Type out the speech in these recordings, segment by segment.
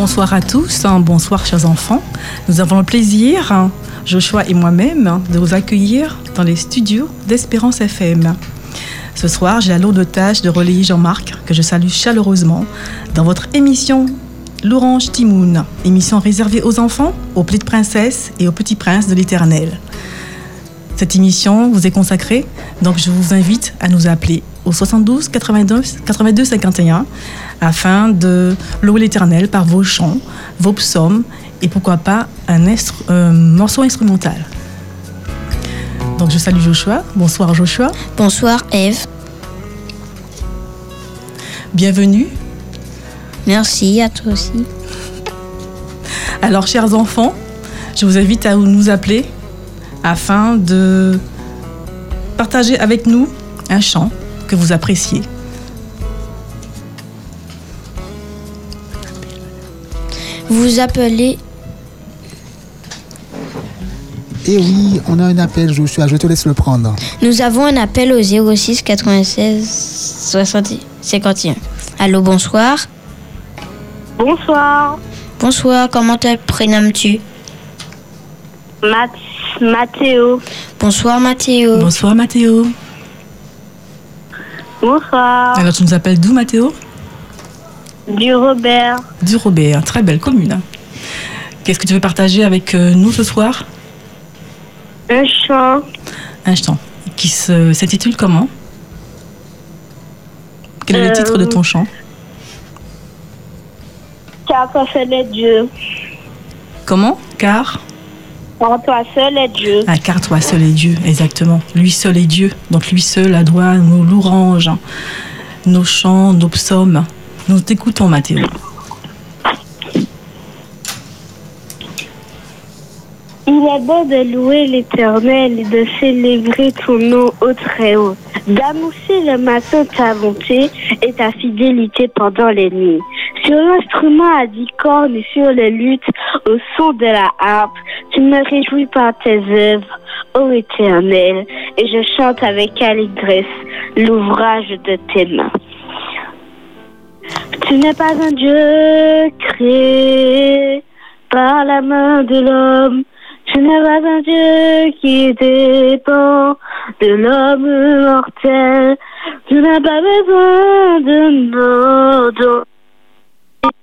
Bonsoir à tous, hein. bonsoir chers enfants. Nous avons le plaisir, hein, Joshua et moi-même, hein, de vous accueillir dans les studios d'Espérance FM. Ce soir, j'ai la lourde tâche de relayer Jean-Marc, que je salue chaleureusement, dans votre émission L'Orange Timoun, émission réservée aux enfants, aux petites princesses et aux petits princes de l'éternel. Cette émission vous est consacrée, donc je vous invite à nous appeler au 72 82, 82 51 afin de louer l'Éternel par vos chants, vos psaumes et pourquoi pas un euh, morceau instrumental. Donc je salue Joshua. Bonsoir Joshua. Bonsoir Eve. Bienvenue. Merci à toi aussi. Alors chers enfants, je vous invite à nous appeler afin de partager avec nous un chant que vous appréciez. Vous appelez. Eh oui, on a un appel, Joshua. Je te laisse le prendre. Nous avons un appel au 06 96 60 51. Allô, bonsoir. Bonsoir. Bonsoir, comment te prénommes-tu? Mathéo. Bonsoir Mathéo. Bonsoir Mathéo. Bonsoir. Alors tu nous appelles d'où Mathéo Du Robert. Du Robert, très belle commune. Qu'est-ce que tu veux partager avec euh, nous ce soir? Un chant. Un chant qui se- s'intitule comment? Quel est le Euh, titre de ton chant? Car toi seul est Dieu. Comment? Car? Car toi seul est Dieu. Ah, car toi seul est Dieu, exactement. Lui seul est Dieu. Donc lui seul a droit à nos louanges, nos chants, nos psaumes. Nous t'écoutons, Mathéo. Il est bon de louer l'éternel et de célébrer ton nom au très haut. D'annoncer le matin ta bonté et ta fidélité pendant les nuits. Sur l'instrument à dix cornes et sur le luth au son de la harpe, tu me réjouis par tes œuvres, ô éternel, et je chante avec allégresse l'ouvrage de tes mains. Tu n'es pas un Dieu créé par la main de l'homme. Tu n'es pas un Dieu qui dépend de l'homme mortel. Tu n'as pas besoin de nos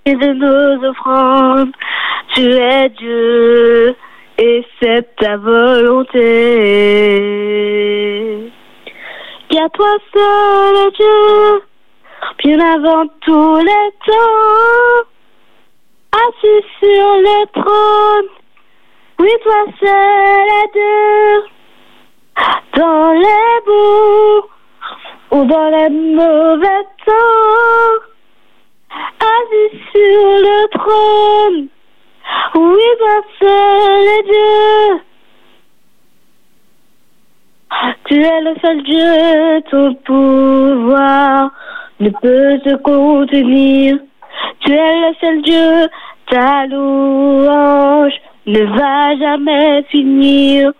de nos offrandes. Tu es Dieu et c'est ta volonté. Car toi seul Dieu, bien avant tous les temps, assis sur le trône. Oui, toi seul est Dieu, dans les bons ou dans les mauvais temps, assis sur le trône. Oui, toi seul est Dieu. Tu es le seul Dieu, ton pouvoir ne peut se contenir. Tu es le seul Dieu, ta louange ne va jamais finir.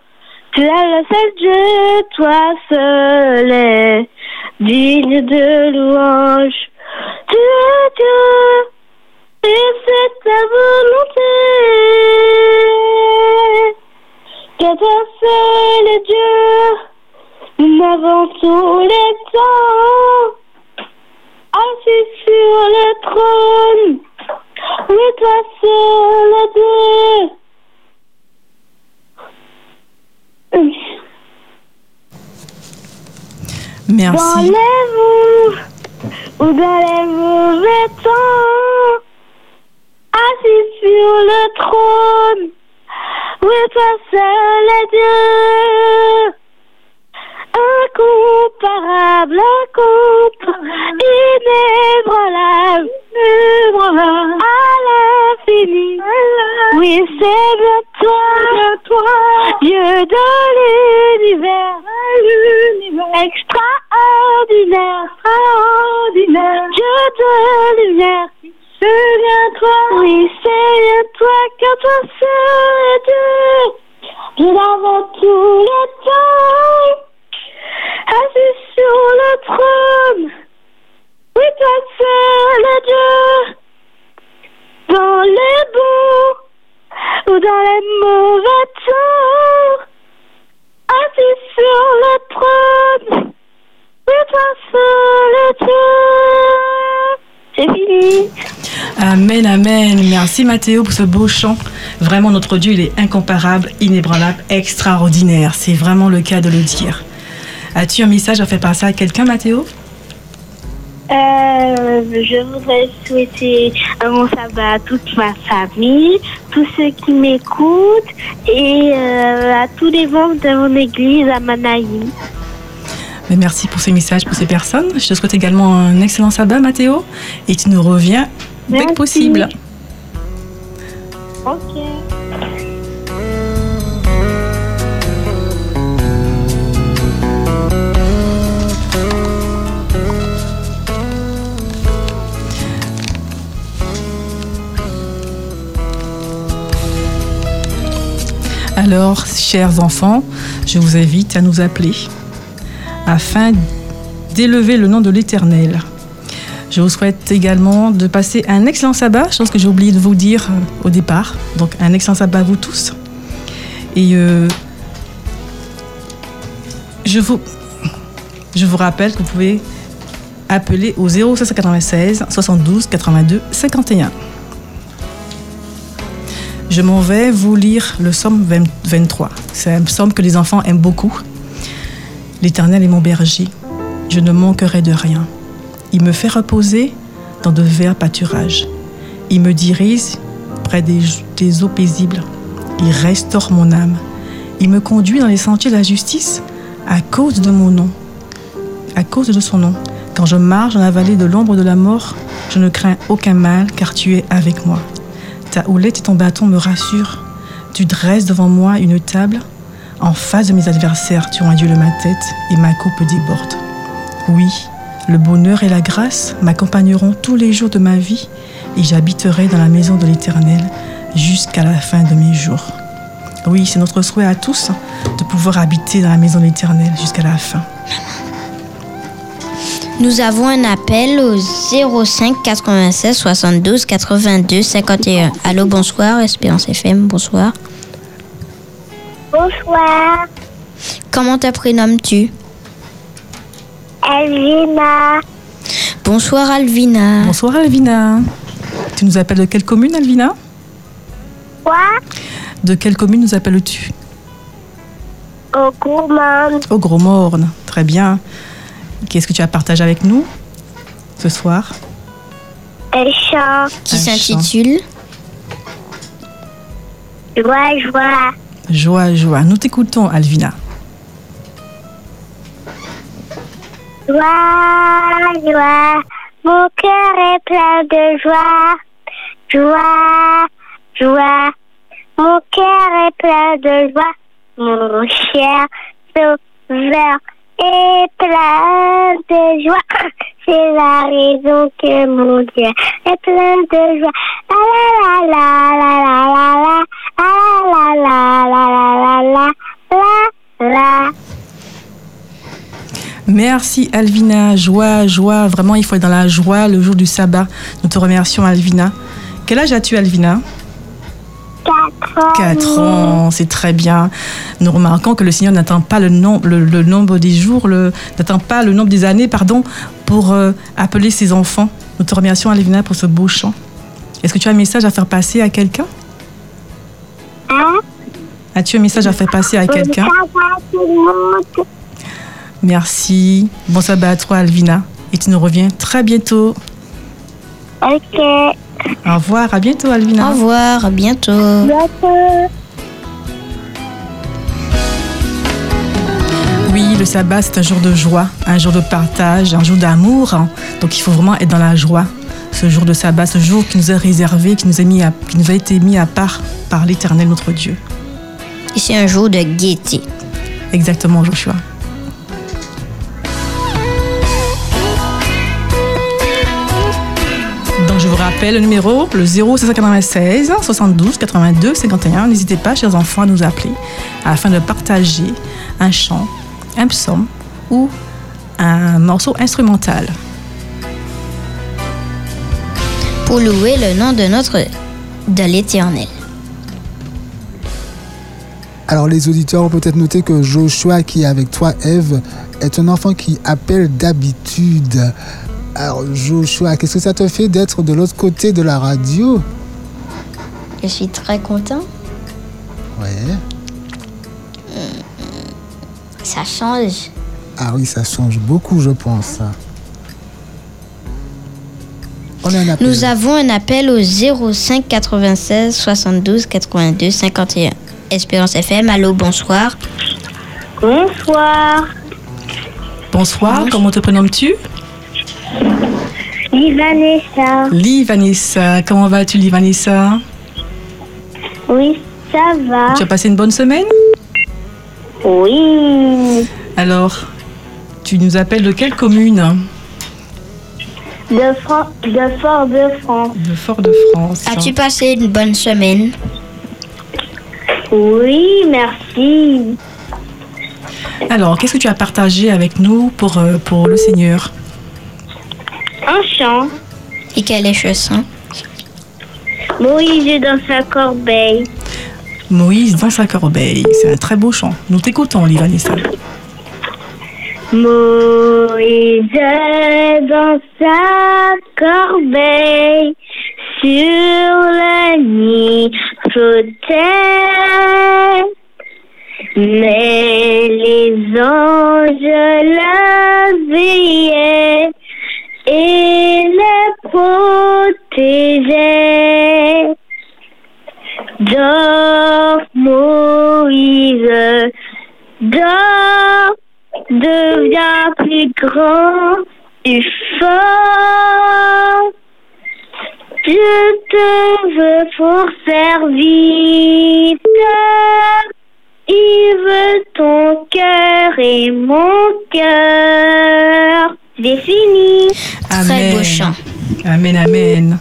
Tu es le seul Dieu, toi seul est digne de louange. Tu es Dieu, et c'est ta volonté. Que toi seul est Dieu, nous avons tous les temps, assis sur le trône. Oui, toi seul est Dieu. Merci. les ou dans les mauvais temps, assis sur le trône, oui, toi seul est Dieu. Incomparable, incomparable, inébranlable, inébranlable, à l'infini. Oui, c'est bien toi, toi, Dieu de l'univers, extraordinaire, extraordinaire, Dieu de lumière. C'est bien toi, oui, c'est bien toi, car toi seul est Dieu. Bien avant tous les temps, assis sur le trône. Oui, toi seul est Dieu. Dans Jérusalem mon retour, assis sur le trône, c'est toi seul Dieu. C'est fini. Amen, amen. Merci Mathéo pour ce beau chant. Vraiment, notre Dieu, il est incomparable, inébranlable, extraordinaire. C'est vraiment le cas de le dire. As-tu un message à faire passer à quelqu'un, Mathéo? Euh, je voudrais souhaiter un bon sabbat à toute ma famille, tous ceux qui m'écoutent et euh, à tous les membres de mon église à Manaïm. Mais merci pour ces messages, pour ces personnes. Je te souhaite également un excellent sabbat, Mathéo. Et tu nous reviens dès que possible. Ok. Alors, chers enfants, je vous invite à nous appeler afin d'élever le nom de l'Éternel. Je vous souhaite également de passer un excellent sabbat, chose que j'ai oublié de vous dire euh, au départ. Donc, un excellent sabbat à vous tous. Et euh, je, vous, je vous rappelle que vous pouvez appeler au 0796 72 82 51. Je m'en vais vous lire le psaume 20 23. C'est un psaume que les enfants aiment beaucoup. L'Éternel est mon berger, je ne manquerai de rien. Il me fait reposer dans de verts pâturages. Il me dirige près des, des eaux paisibles. Il restaure mon âme. Il me conduit dans les sentiers de la justice à cause de mon nom. À cause de son nom. Quand je marche dans la vallée de l'ombre de la mort, je ne crains aucun mal car tu es avec moi. Ta houlette et ton bâton me rassurent. Tu dresses devant moi une table. En face de mes adversaires, tu enduis ma tête et ma coupe déborde. Oui, le bonheur et la grâce m'accompagneront tous les jours de ma vie et j'habiterai dans la maison de l'Éternel jusqu'à la fin de mes jours. Oui, c'est notre souhait à tous de pouvoir habiter dans la maison de l'Éternel jusqu'à la fin. Nous avons un appel au 05 96 72 82 51. Allô, bonsoir, Espérance FM, bonsoir. Bonsoir, Comment te prénommes-tu? Elvina. Bonsoir, Alvina. Bonsoir Alvina. Tu nous appelles de quelle commune Alvina? Quoi? De quelle commune nous appelles-tu? Au gourmand. Au Gros Morne. Très bien. Qu'est-ce que tu as partagé avec nous ce soir Un chant. Qui s'intitule Joie, joie. Joie, joie. Nous t'écoutons Alvina. Joie, joie, mon cœur est plein de joie. Joie, joie, mon cœur est plein de joie. Mon cher sauveur est plein de joie. C'est la raison que mon Dieu est plein de joie. La la la la la la la la la la la la la. Merci Alvina. Joie, joie. Vraiment, il faut être dans la joie le jour du sabbat. Nous te remercions Alvina. Quel âge as-tu Alvina. 4 ans, c'est très bien. Nous remarquons que le Seigneur n'atteint pas le, nom- le- le nombre des jours, n'atteint pas le nombre des années, pardon, pour euh, appeler ses enfants. Nous te remercions, Alvina, pour ce beau chant. Est-ce que tu as un message à faire passer à quelqu'un? Hein? As-tu un message à faire passer à quelqu'un? le monde. Merci. Bon sabbat à toi, Alvina. Et tu nous reviens très bientôt. Ok. Au revoir, à bientôt, Au Alvina. revoir, à bientôt. Bientôt. Oui, le sabbat, c'est un jour de joie, un jour de partage, un jour d'amour. Donc il faut vraiment être dans la joie. Ce jour de sabbat, ce jour qui nous est réservé, qui nous, est mis à- qui nous a été mis à part par l'Éternel, notre Dieu. Et c'est un jour de gaieté. Exactement, Joshua. Rappelle le numéro, le 0796 72 82 51. N'hésitez pas, chers enfants, à nous appeler afin de partager un chant, un psaume ou un morceau instrumental. Pour louer le nom de notre de l'Éternel. Alors les auditeurs ont peut-être noté que Joshua qui est avec toi, Eve, est un enfant qui appelle d'habitude. Alors Joshua, qu'est-ce que ça te fait d'être de l'autre côté de la radio? Je suis très content. Ouais. Ça change. Ah oui, ça change beaucoup, je pense. On a un appel. Nous avons un appel au 05 96 72 82 51. Espérance FM, allô, bonsoir. Bonsoir. Bonsoir, comment te prénommes-tu? Vanessa. Lee Vanessa. Comment vas-tu, Lee Vanessa? Oui, ça va. Tu as passé une bonne semaine? Oui. Alors, tu nous appelles de quelle commune? De, Fran- de Fort-de-France. De Fort-de-France. As-tu passé une bonne semaine? Oui, merci. Alors, qu'est-ce que tu as partagé avec nous pour, euh, pour le Seigneur? Un chant. Et quelle est chanson Moïse est dans sa corbeille. Moïse dans sa corbeille. C'est un très beau chant. Nous t'écoutons, Lee Vanessa. Moïse dans sa corbeille, sur le nid flottait. Mais les anges le veillaient et le protégeaient. Dors, Moïse, dors, deviens plus grand et fort. Je te veux pour servir. Il veut ton cœur et mon cœur. J'ai fini. Très beau chant. Amen, amen.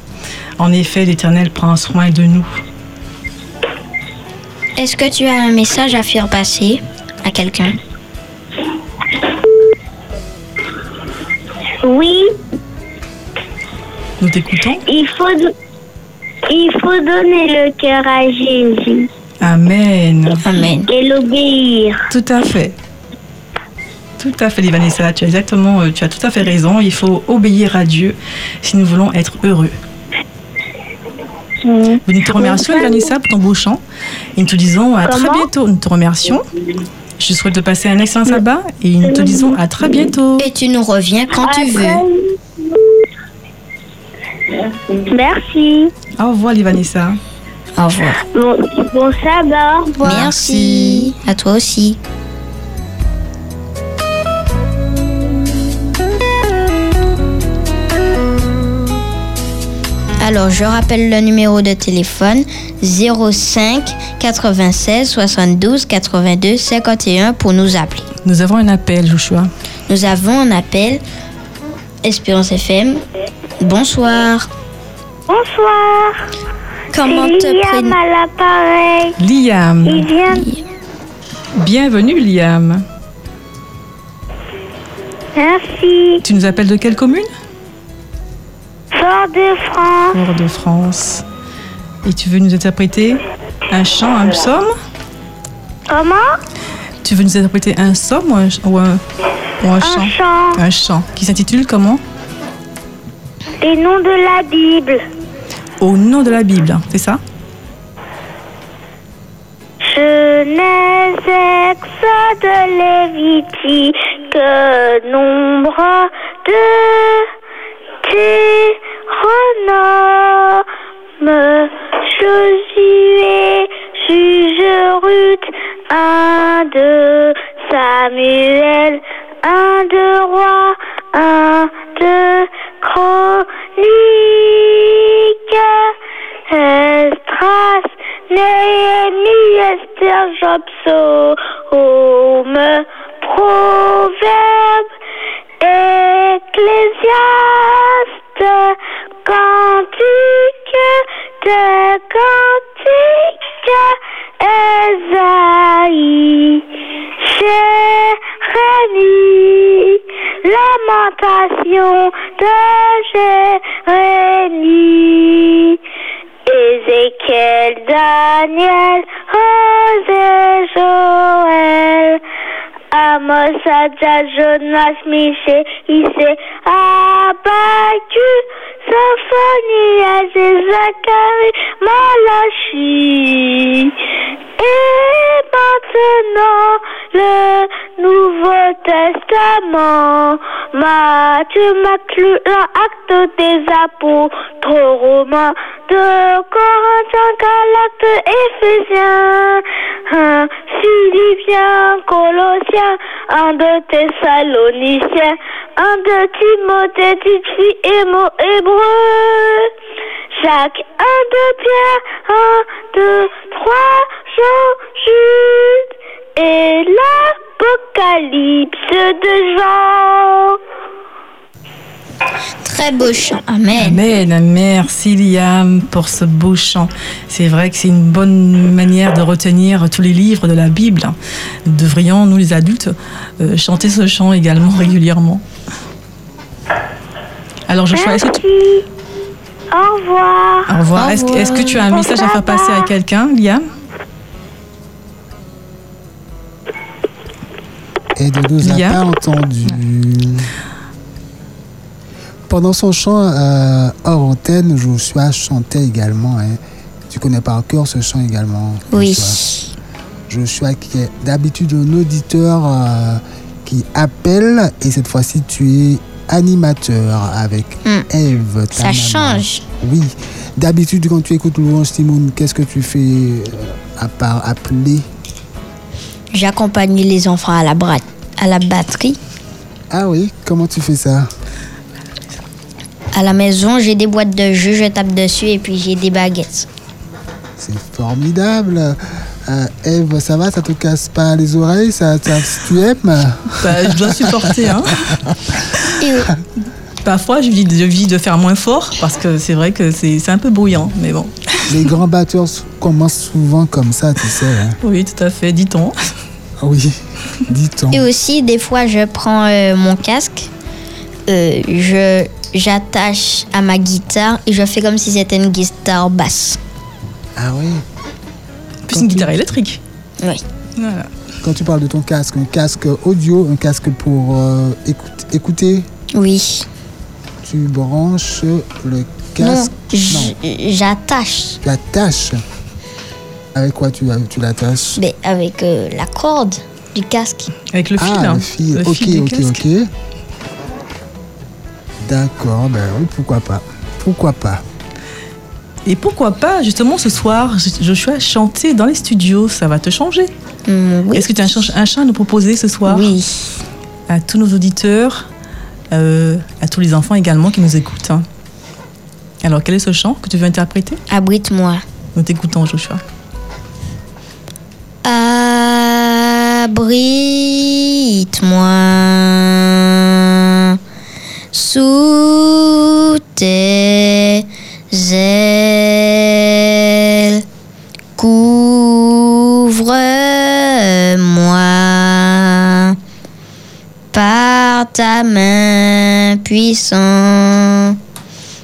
En effet, l'Éternel prend soin de nous. Est-ce que tu as un message à faire passer à quelqu'un? Oui, Nous t'écoutons? il faut, il faut donner le cœur à Jésus Amen. Amen. et l'obéir. Tout à fait. Tout à fait, Vanessa. Tu as exactement, euh, tu as tout à fait raison. Il faut obéir à Dieu si nous voulons être heureux. Nous te remercions, Vanessa, pour ton beau chant. Et nous te disons à très bientôt. Nous te remercions. Je souhaite te passer un excellent sabbat et nous te disons à très bientôt. Et tu nous reviens quand tu veux. Merci. Au revoir, Vanessa. Au revoir. Bon, bon sabbat. Au revoir. Merci. À toi aussi. Alors, je rappelle le numéro de téléphone 05 96 72 82 51 pour nous appeler. Nous avons un appel, Joshua. Nous avons un appel Espérance FM. Bonsoir. Bonsoir. Comment C'est te Liam à l'appareil. Liam. Il vient Bienvenue, Liam. Merci. Tu nous appelles de quelle commune? Fort-de-France. Fort-de-France. Et tu veux nous interpréter un chant, un psaume? Comment? Tu veux nous interpréter un psaume ou un, ou un, ou un Un chant? chant. Un chant qui s'intitule comment? Les noms de la Bible. Au nom de la Bible, c'est ça? Genèse, Exode, Lévitique, nombre de Deutéronome, Josué, juge Ruth, un de Samuel, un de roi, un de chronique, Esdras, Néhémie, Esther, Job, Psaume, Adja, Jonas, Miché, Issé, Abacu, Sophonie, Zacharie, Malachi. Et maintenant, le Nouveau Testament. Matthieu, Maclou, acte Et mots hébreux. Jacques, un de Pierre, un, deux, trois, Jean, Jude, et l'Apocalypse de Jean. Très beau chant. Amen. Amen. Merci Liam pour ce beau chant. C'est vrai que c'est une bonne manière de retenir tous les livres de la Bible. Nous devrions, nous les adultes, euh, chanter ce chant également régulièrement. Alors Joshua, est-ce que tu... Merci. Au revoir. Au revoir. Est-ce que- tu as un message à faire passer à quelqu'un, Liam? Et de nous a pas entendu. Pendant son chant euh, hors antenne, Joshua chantait également. hein. Tu connais par cœur ce chant également. Oui. Joshua. Joshua qui est d'habitude un auditeur euh, qui appelle et cette fois-ci tu es animateur avec Hmm. Eve. Ça maman. change. Oui. D'habitude quand tu écoutes Louange Timoun, qu'est-ce que tu fais euh, à part appeler? J'accompagne les enfants à la, bra- à la batterie. Ah oui, comment tu fais ça? À la maison, j'ai des boîtes de jeux, je tape dessus et puis j'ai des baguettes. C'est formidable. Euh, Eve, ça va? Ça te casse pas les oreilles? Ça, ça- Tu aimes? Bah, Je dois supporter. Hein. Et Parfois, je vis, je vis de faire moins fort parce que c'est vrai que c'est c'est un peu bruyant. Mais bon, Les grands batteurs commencent souvent comme ça, tu sais. hein. oui, tout à fait, dit-on. Oui, dit-on. Et aussi, des fois, je prends euh, mon casque, euh, je j'attache à ma guitare et je fais comme si c'était une guitare basse. Ah oui. Plus une guitare électrique. Oui. Voilà. Quand tu parles de ton casque, un casque audio, un casque pour euh, écoute- écouter, Oui. tu branches le Non, casque? j- j'attache Tu attaches. Avec quoi tu, tu l'attaches? Mais avec euh, la corde du casque. Avec le fil. Ah, hein. le fil. Le ok, fil ok, casque. ok. D'accord, ben oui, pourquoi pas. Pourquoi pas. Et pourquoi pas, justement, ce soir, Joshua, chanter dans les studios, ça va te changer. Oui. Est-ce que tu as un chant, un chant à nous proposer ce soir Oui. À tous nos auditeurs, euh, à tous les enfants également qui nous écoutent. hein. Alors, quel est ce chant que tu veux interpréter? Abrite-moi. Nous t'écoutons, Joshua. Abrite-moi sous tes ta main puissante.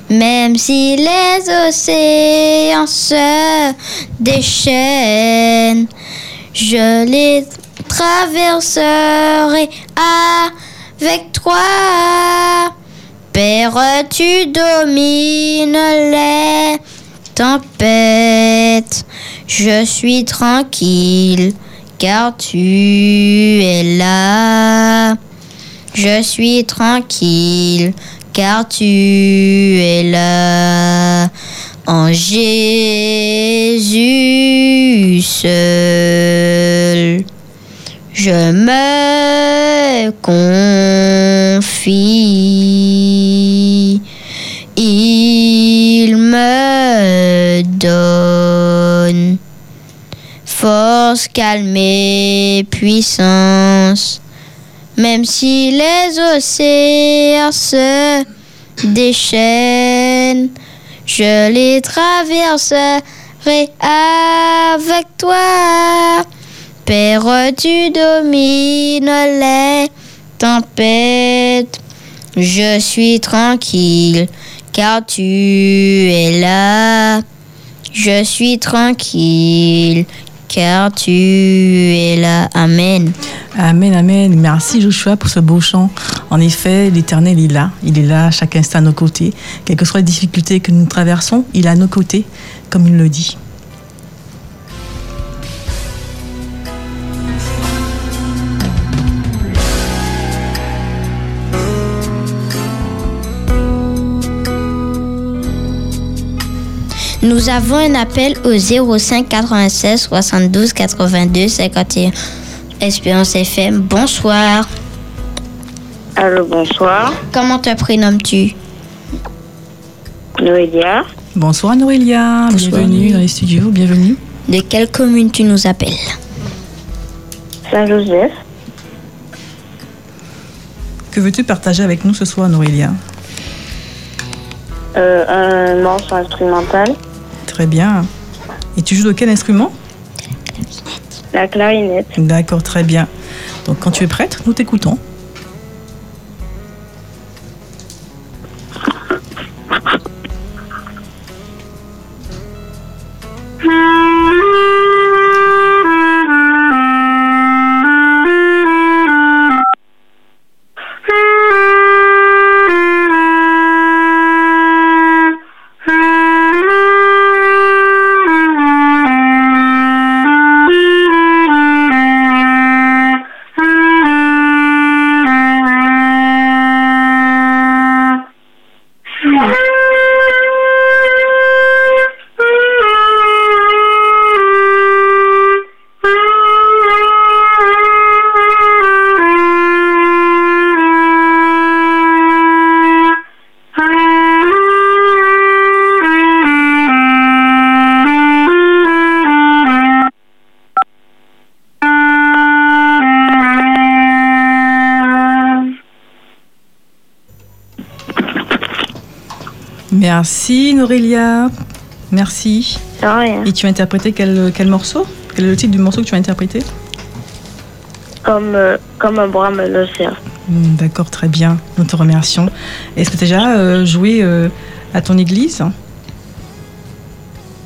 Même si les océans se déchaînent, je les traverserai avec toi. Père, tu domines les tempêtes. Je suis tranquille car tu es là. Je suis tranquille car tu es là. En Jésus seul, je me confie. Il me donne force, calme et puissance. Même si les océans se déchaînent, je les traverserai avec toi. Père, tu domines les tempêtes. Je suis tranquille car tu es là. Je suis tranquille car tu es là. Amen. Amen, amen. Merci Joshua pour ce beau chant. En effet, l'Éternel est là. Il est là à chaque instant à nos côtés. Quelles que soient les difficultés que nous traversons, il est à nos côtés, comme il le dit. Nous avons un appel au 05 96 72 82 51. Espérance FM, bonsoir. Allô, bonsoir. Comment te prénommes-tu? Noélia. Bonsoir Noélia, Bonsoir. bienvenue dans les studios, bienvenue. De quelle commune tu nous appelles? Saint-Joseph. Que veux-tu partager avec nous ce soir Noélia? Euh, un morceau instrumental. Très bien. Et tu joues de quel instrument? La clarinette. D'accord, très bien. Donc quand tu es prête, nous t'écoutons. Merci Norélia. Merci. Rien. Et tu as interprété quel, quel morceau? Quel est le titre du morceau que tu as interprété? Comme, euh, comme un bras me le sert. Hmm, D'accord, très bien. Nous te remercions. Est-ce que tu as déjà euh, joué euh, à ton église?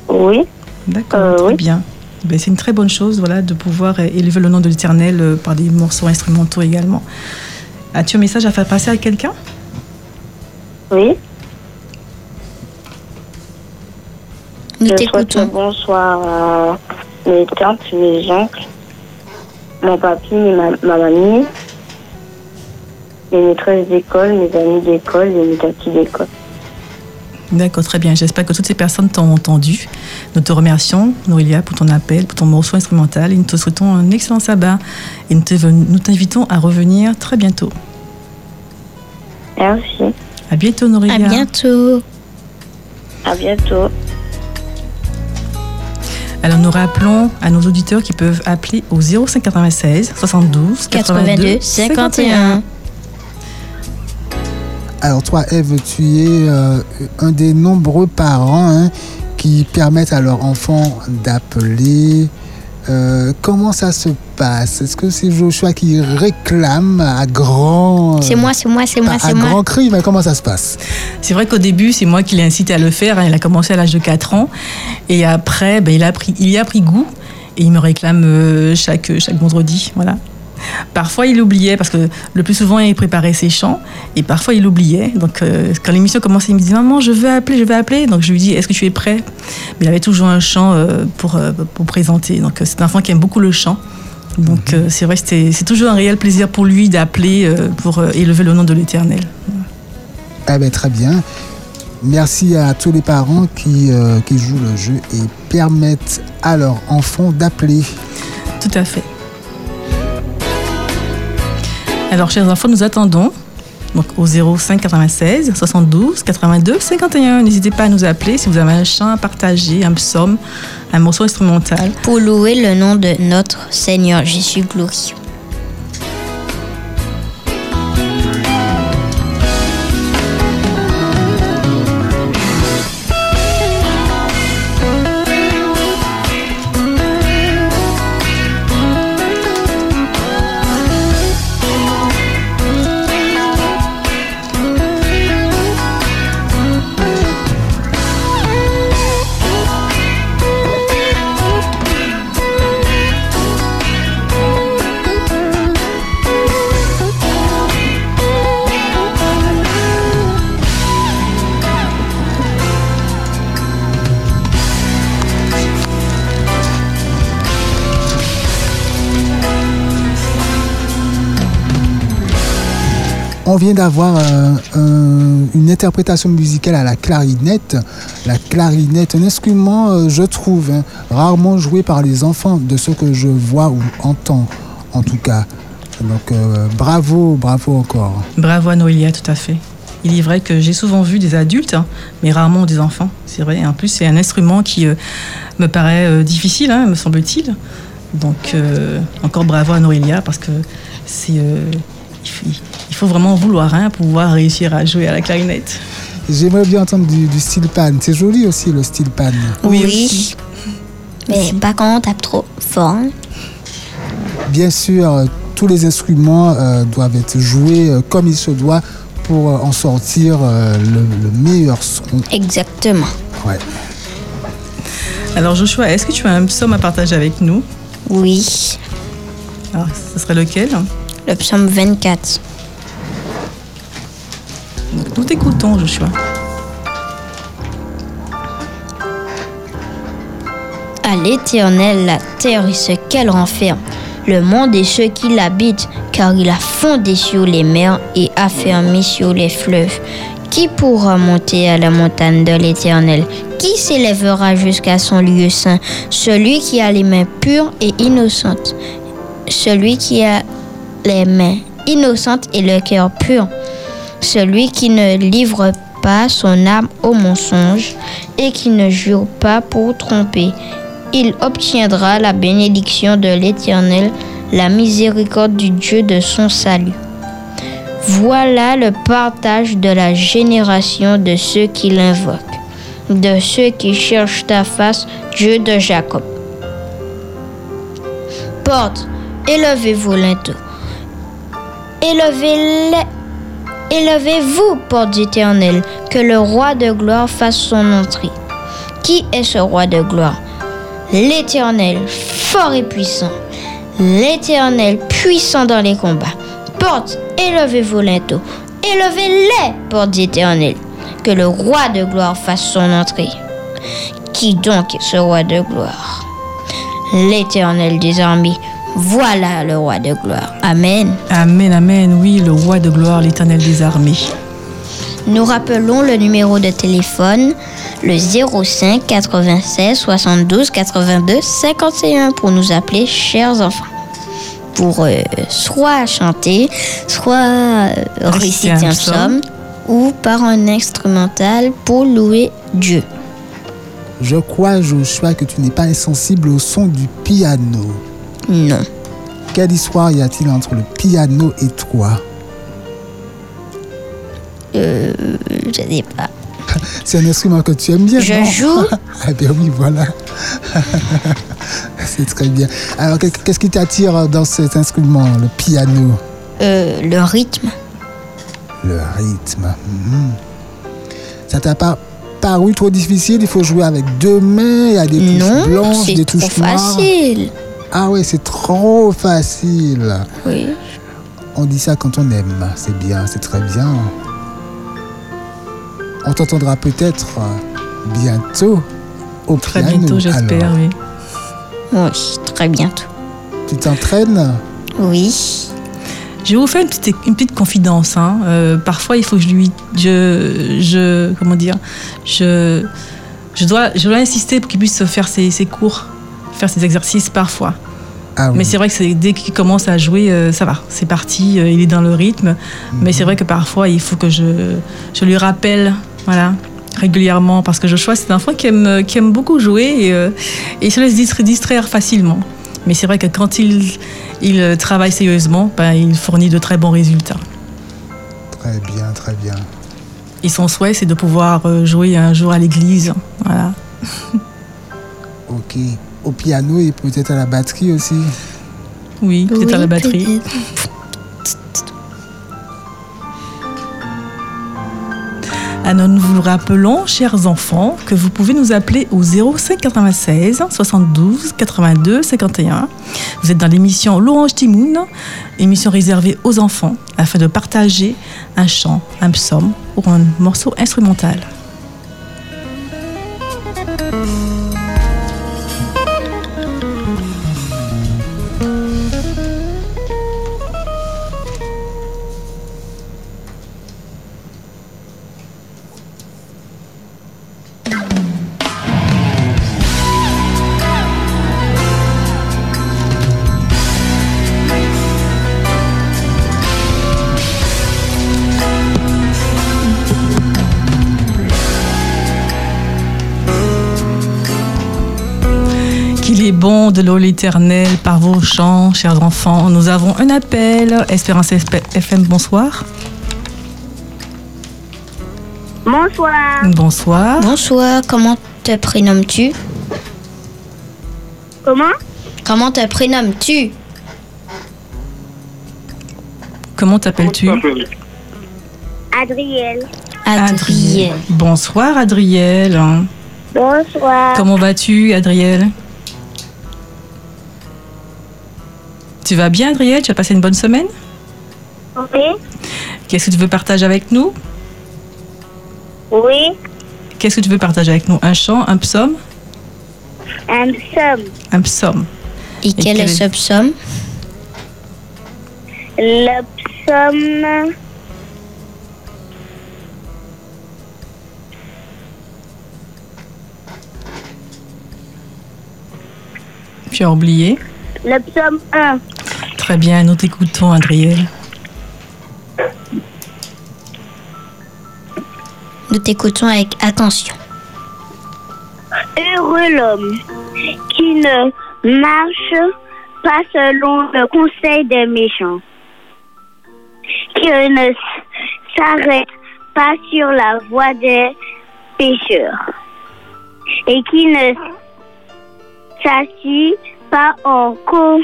Oui. D'accord, très oui. bien. Ben, c'est une très bonne chose voilà, de pouvoir élever le nom de l'Éternel par des morceaux instrumentaux également. As-tu un message à faire passer à quelqu'un? Oui. Nous t'écoutons. bonsoir à mes tantes, mes oncles, mon papy, ma, ma mamie, mes maîtresses d'école, mes amis d'école et mes tatis d'école. D'accord, très bien. J'espère que toutes ces personnes t'ont entendu. Nous te remercions, Noélia, pour ton appel, pour ton morceau instrumental et nous te souhaitons un excellent sabbat et nous t'invitons à revenir très bientôt. Merci. À bientôt, À Noélia. bientôt. À bientôt. Alors nous rappelons à nos auditeurs qui peuvent appeler au 05 96 72 82 51. Alors toi, Eve, tu es euh, un des nombreux parents hein, qui permettent à leurs enfants d'appeler. Euh, comment ça se passe? Est-ce que c'est Joshua qui réclame à grand... C'est moi, c'est moi, c'est moi, à c'est moi. grand cri, mais comment ça se passe? C'est vrai qu'au début, c'est moi qui l'ai incité à le faire. hein. Il a commencé à l'âge de 4 ans. Et après, ben, il, a pris, il y a pris goût. Et il me réclame euh, chaque, chaque vendredi. Voilà. Parfois, il oubliait, parce que le plus souvent, il préparait ses chants. Et parfois, il oubliait. Donc, euh, quand l'émission commençait, il me disait Maman, je veux appeler, je veux appeler. Donc, je lui dis Est-ce que tu es prêt? Mais il avait toujours un chant euh, pour, euh, pour présenter. Donc, c'est un enfant qui aime beaucoup le chant. Donc, euh, c'est vrai, c'était- c'est toujours un réel plaisir pour lui d'appeler pour élever le nom de l'Éternel. Eh ben, très bien. Merci à tous les parents qui, qui jouent le jeu et permettent à leurs enfants d'appeler. Tout à fait. Alors, chers enfants, nous attendons donc au 05 96 72 82 51. N'hésitez pas à nous appeler si vous avez un chant à partager, un psaume, un morceau instrumental. Pour louer le nom de notre Seigneur Jésus glorieux. On vient d'avoir euh, un- une interprétation musicale à la clarinette. La clarinette, un instrument, euh, je trouve, hein, rarement joué par les enfants, de ce que je vois ou entends, en tout cas. Donc, euh, bravo, bravo encore. Bravo à Noélia, tout à fait. Il est vrai que j'ai souvent vu des adultes, hein, mais rarement des enfants. C'est vrai. En plus, c'est un instrument qui me paraît difficile, hein, me semble-t-il. Donc, encore bravo à Noélia parce que c'est, il, faut, il faut vraiment vouloir hein, pour pouvoir réussir à jouer à la clarinette. J'aimerais bien entendre du, du steel pan. C'est joli aussi, le steel pan. Oui. Mais pas quand on tape trop fort. Bien sûr, euh, tous les instruments euh, doivent être joués euh, comme il se doit pour euh, en sortir euh, le, le meilleur son. Exactement. Ouais. Alors, Joshua, est-ce que tu as un psaume à partager avec nous? Oui. Alors, ce serait lequel? Le psaume 24. Nous t'écoutons, Joshua. À l'Éternel, la terre et ce qu'elle renferme, le monde et ceux qui l'habitent, car il a fondé sur les mers et affermi sur les fleuves. Qui pourra monter à la montagne de l'Éternel? Qui s'élèvera jusqu'à son lieu saint? Celui qui a les mains pures et innocentes. Celui qui a les mains innocentes et le cœur pur. Celui qui ne livre pas son âme au mensonge et qui ne jure pas pour tromper. Il obtiendra la bénédiction de l'Éternel, la miséricorde du Dieu de son salut. Voilà le partage de la génération de ceux qui l'invoquent, de ceux qui cherchent ta face, Dieu de Jacob. Porte, élevez-vous linteaux. Élevez-vous, porte éternelle, que le roi de gloire fasse son entrée. Qui est ce roi de gloire? L'Éternel, fort et puissant. L'Éternel, puissant dans les combats. Porte, élevez-vous linteaux. Élevez-les, porte éternelle, que le roi de gloire fasse son entrée. Qui donc est ce roi de gloire? L'Éternel des armées. Voilà le roi de gloire. Amen. Amen, amen. Oui, le roi de gloire, l'éternel des armées. Nous rappelons le numéro de téléphone, le 05 96 72 82 51 pour nous appeler chers enfants. Pour euh, soit chanter, soit euh, Réciter un psaume ou par un instrumental pour louer Dieu. Je crois, Joshua, que tu n'es pas insensible au son du piano. Non. Quelle histoire y a-t-il entre le piano et toi Euh, je sais pas. C'est un instrument que tu aimes bien, Je non joue. Ah bien oui, voilà. C'est très bien. Alors, qu'est- qu'est-ce qui t'attire dans cet instrument, le piano Euh, le rythme. Le rythme. Mhm. Ça t'a pas paru trop difficile? Il faut jouer avec deux mains, il y a des touches Non, blanches, des trop touches noires. facile. Ah ouais, c'est trop facile. Oui. On dit ça quand on aime. C'est bien, c'est très bien. On t'entendra peut-être bientôt au Très piano. bientôt, j'espère, oui. Oui, très bientôt. Tu t'entraînes Oui. Je vais vous faire une petite, une petite confidence. hein. Euh, parfois, il faut que je lui. Je. je comment dire je, je, dois, je dois insister pour qu'il puisse faire ses, ses cours, faire ses exercices parfois. Ah oui. Mais c'est vrai que dès qu'il commence à jouer, euh, ça va, c'est parti, euh, il est dans le rythme. Mais c'est vrai que parfois, il faut que je, je lui rappelle, voilà, régulièrement, parce que Joshua, c'est un enfant qui aime, qui aime beaucoup jouer et, euh, et il se laisse distra- distraire facilement. Mais c'est vrai que quand il, il travaille sérieusement, ben, il fournit de très bons résultats. Très bien, très bien. Et son souhait, c'est de pouvoir jouer un jour à l'église. Voilà. Ok. Au piano et peut-être à la batterie aussi. Oui, peut-être à la batterie. peut-être. Alors nous vous rappelons, chers enfants, que vous pouvez nous appeler au 05 96 72 82 51. Vous êtes dans l'émission L'Orange Timoun, émission réservée aux enfants, afin de partager un chant, un psaume ou un morceau instrumental. Est bon de l'eau l'éternel par vos chants, chers enfants. Nous avons un appel. Espérance FM, bonsoir. Bonsoir. Bonsoir. Bonsoir, comment te prénommes-tu? Comment? Comment te prénommes-tu? Comment t'appelles-tu? Adriel. Adrienne. Bonsoir Adriel. Bonsoir. Comment vas-tu Adriel? Tu vas bien Adriel? Tu as passé une bonne semaine? Oui. Qu'est-ce que tu veux partager avec nous? Oui. Qu'est-ce que tu veux partager avec nous? Un chant, un psaume? Un psaume. Un psaume. Et quel est- ce psaume? Le psaume. Tu as oublié? Le psaume 1. Très bien, nous t'écoutons Adriel. Nous t'écoutons avec attention. Heureux l'homme qui ne marche pas selon le conseil des méchants, qui ne s'arrête pas sur la voie des pécheurs et qui ne s'assit pas en co-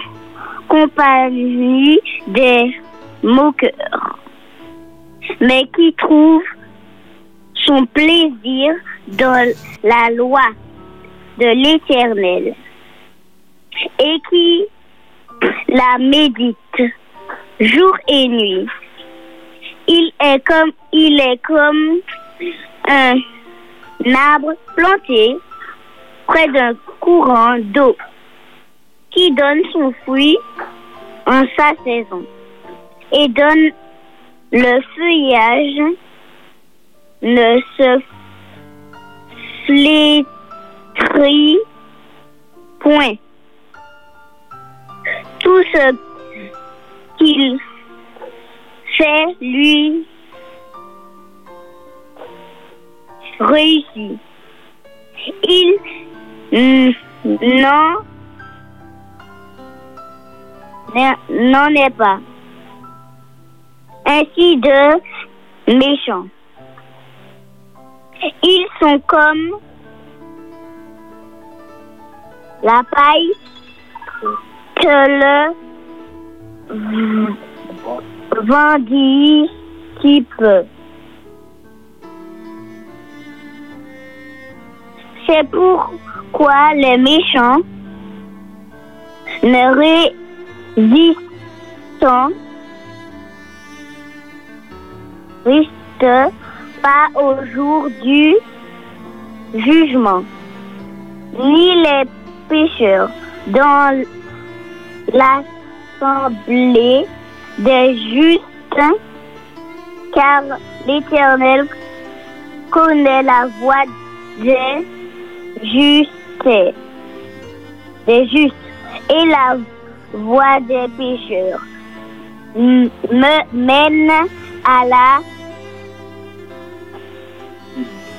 compagnie des moqueurs, mais qui trouve son plaisir dans la loi de l'Éternel et qui la médite jour et nuit. Il est comme il est comme un arbre planté près d'un courant d'eau qui donne son fruit en sa saison et donne le feuillage ne se flétrit point. Tout ce qu'il fait lui réussit. Il n'en n'en est pas. Ainsi de méchants. Ils sont comme la paille que le vendit. C'est pourquoi les méchants ne résistent résistent pas au jour du jugement, ni les pécheurs dans l'assemblée des justes, car l'Éternel connaît la voie des justes, des justes et la voie des pécheurs me mène à la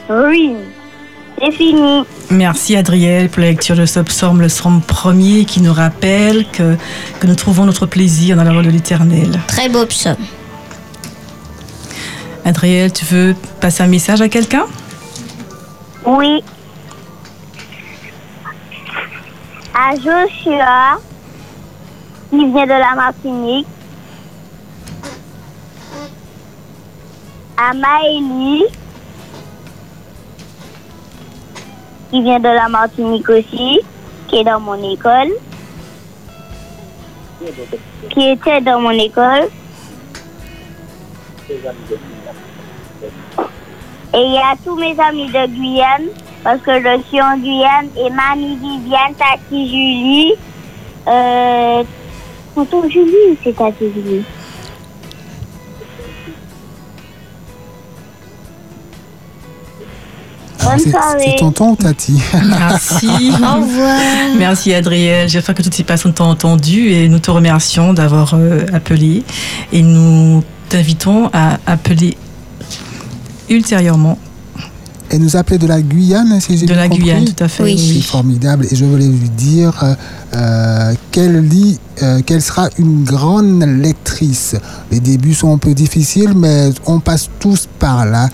ruine. C'est fini. Merci Adriel pour la lecture de ce psaume, le psaume premier qui nous rappelle que, que nous trouvons notre plaisir dans la loi de l'Éternel. Très beau psaume. Adriel, tu veux passer un message à quelqu'un? Oui. À Joshua, qui vient de la Martinique. À Maëlie, qui vient de la Martinique aussi, qui est dans mon école. Qui était dans mon école. Et il y a tous mes amis de Guyane, parce que je suis en Guyane, et Mamie Viviane, Tati Julie, euh, tonton Julie, c'est Tati Julie. Bonne C'est- soirée. C'est tonton ou tati? Merci. Au revoir. Merci Adriel. J'espère que toutes ces personnes t'ont entendu et nous te remercions d'avoir euh, appelé et nous t'invitons à appeler ultérieurement Elle nous appelait de la Guyane, si j'ai De la compris. Guyane, tout à fait. Oui. C'est formidable. Et je voulais lui dire euh, euh, qu'elle lit, euh, qu'elle sera une grande lectrice. Les débuts sont un peu difficiles, mais on passe tous par là.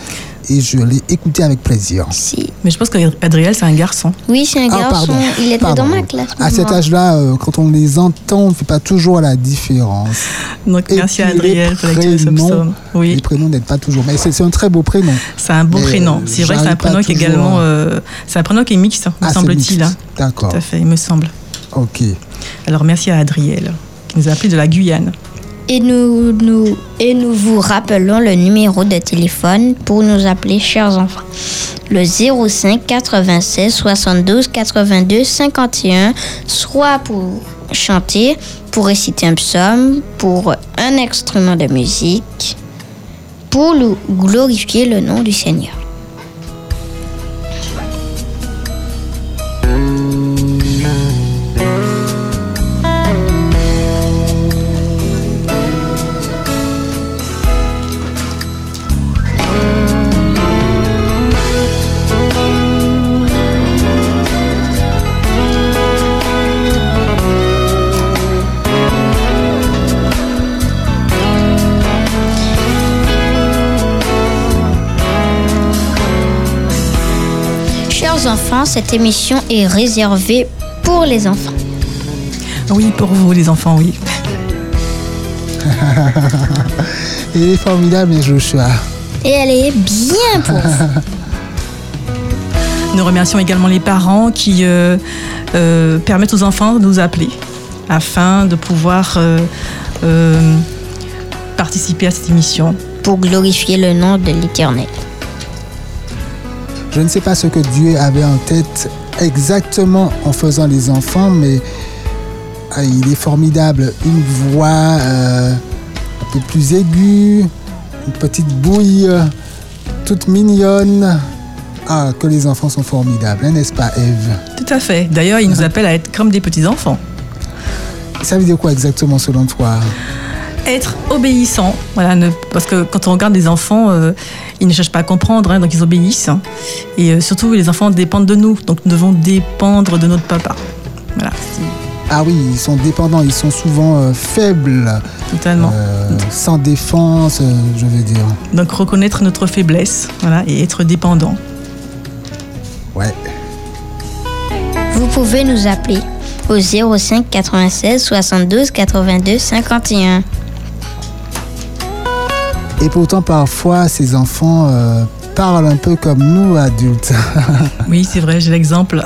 Et je l'ai écoutée avec plaisir. Si. Mais je pense qu'Adriel, c'est un garçon. Oui, c'est un Ah, garçon. pardon. Il était Pardon. dans ma classe. À cet âge-là, euh, quand on les entend, on ne fait pas toujours la différence. Donc Et merci à Adriel pour prénoms, psaume. Les Oui, prénoms n'aident pas toujours. Mais c'est un très beau prénom. c'est un beau Mais, prénom. C'est vrai que c'est un prénom qui est également. euh, c'est un prénom qui est mixte, me Ah, semble-t-il. hein. D'accord. Tout à fait, il me semble. Ok. Alors merci à Adriel, qui nous a appelé de la Guyane. Et nous, vous rappelons le numéro de téléphone pour nous appeler, chers enfants. Le 05 96 72 82 51, soit pour chanter, pour réciter un psaume, pour un instrument de musique, pour glorifier le nom du Seigneur. Cette émission est réservée pour les enfants. Oui, pour vous, les enfants, oui. Il est formidable, Joshua. Et elle est bien pour vous. Nous remercions également les parents qui euh, euh, permettent aux enfants de nous appeler afin de pouvoir euh, euh, participer à cette émission. pour glorifier le nom de l'Éternel. Je ne sais pas ce que Dieu avait en tête exactement en faisant les enfants, mais ah, il est formidable. Une voix euh, un peu plus aiguë, une petite bouille, toute mignonne. Ah, que les enfants sont formidables, hein, n'est-ce pas, Eve? Tout à fait. D'ailleurs, ils nous appellent à être comme des petits-enfants. Ça veut dire quoi exactement selon toi? Être obéissant, voilà, ne- parce que quand on regarde des enfants, euh, ils ne cherchent pas à comprendre, hein, donc ils obéissent. hein. Et euh, surtout, les enfants dépendent de nous, donc nous devons dépendre de notre papa. Voilà, Ah oui, ils sont dépendants, ils sont souvent euh, faibles, totalement. euh, sans défense, je veux dire. Donc reconnaître notre faiblesse, voilà, et être dépendant. Ouais. Vous pouvez nous appeler au 05 96 72 82 51. Et pourtant, parfois, ces enfants euh, parlent un peu comme nous, adultes. Oui, c'est vrai, j'ai l'exemple.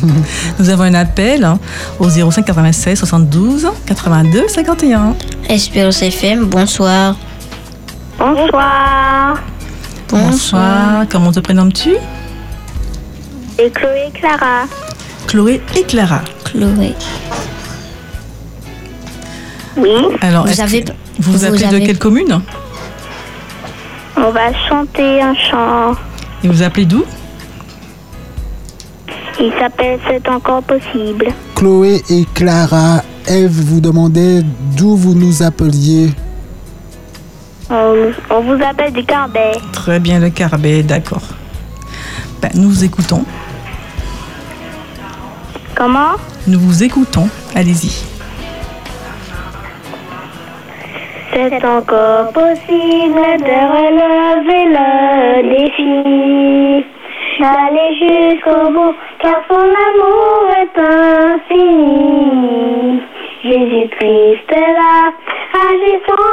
Nous avons un appel hein, au 05 96 72 82 51. Espérance FM, bonsoir. Bonsoir. Bonsoir, comment te prénommes-tu? Et Chloé Clara. Chloé et Clara. Chloé. Oui, Alors, Vous est-ce avez- que vous vous vous appelez de quelle commune? On va chanter un chant. Et vous appelez d'où? Il s'appelle C'est encore possible. Chloé et Clara, Eve vous demandait d'où vous nous appeliez. On, on vous appelle du Carbet. Très bien, le Carbet, d'accord. Ben, nous vous écoutons. Comment? Nous vous écoutons. Allez-y. C'est encore possible de relever le défi, d'aller jusqu'au bout, car son amour est infini. Jésus-Christ est là, agissant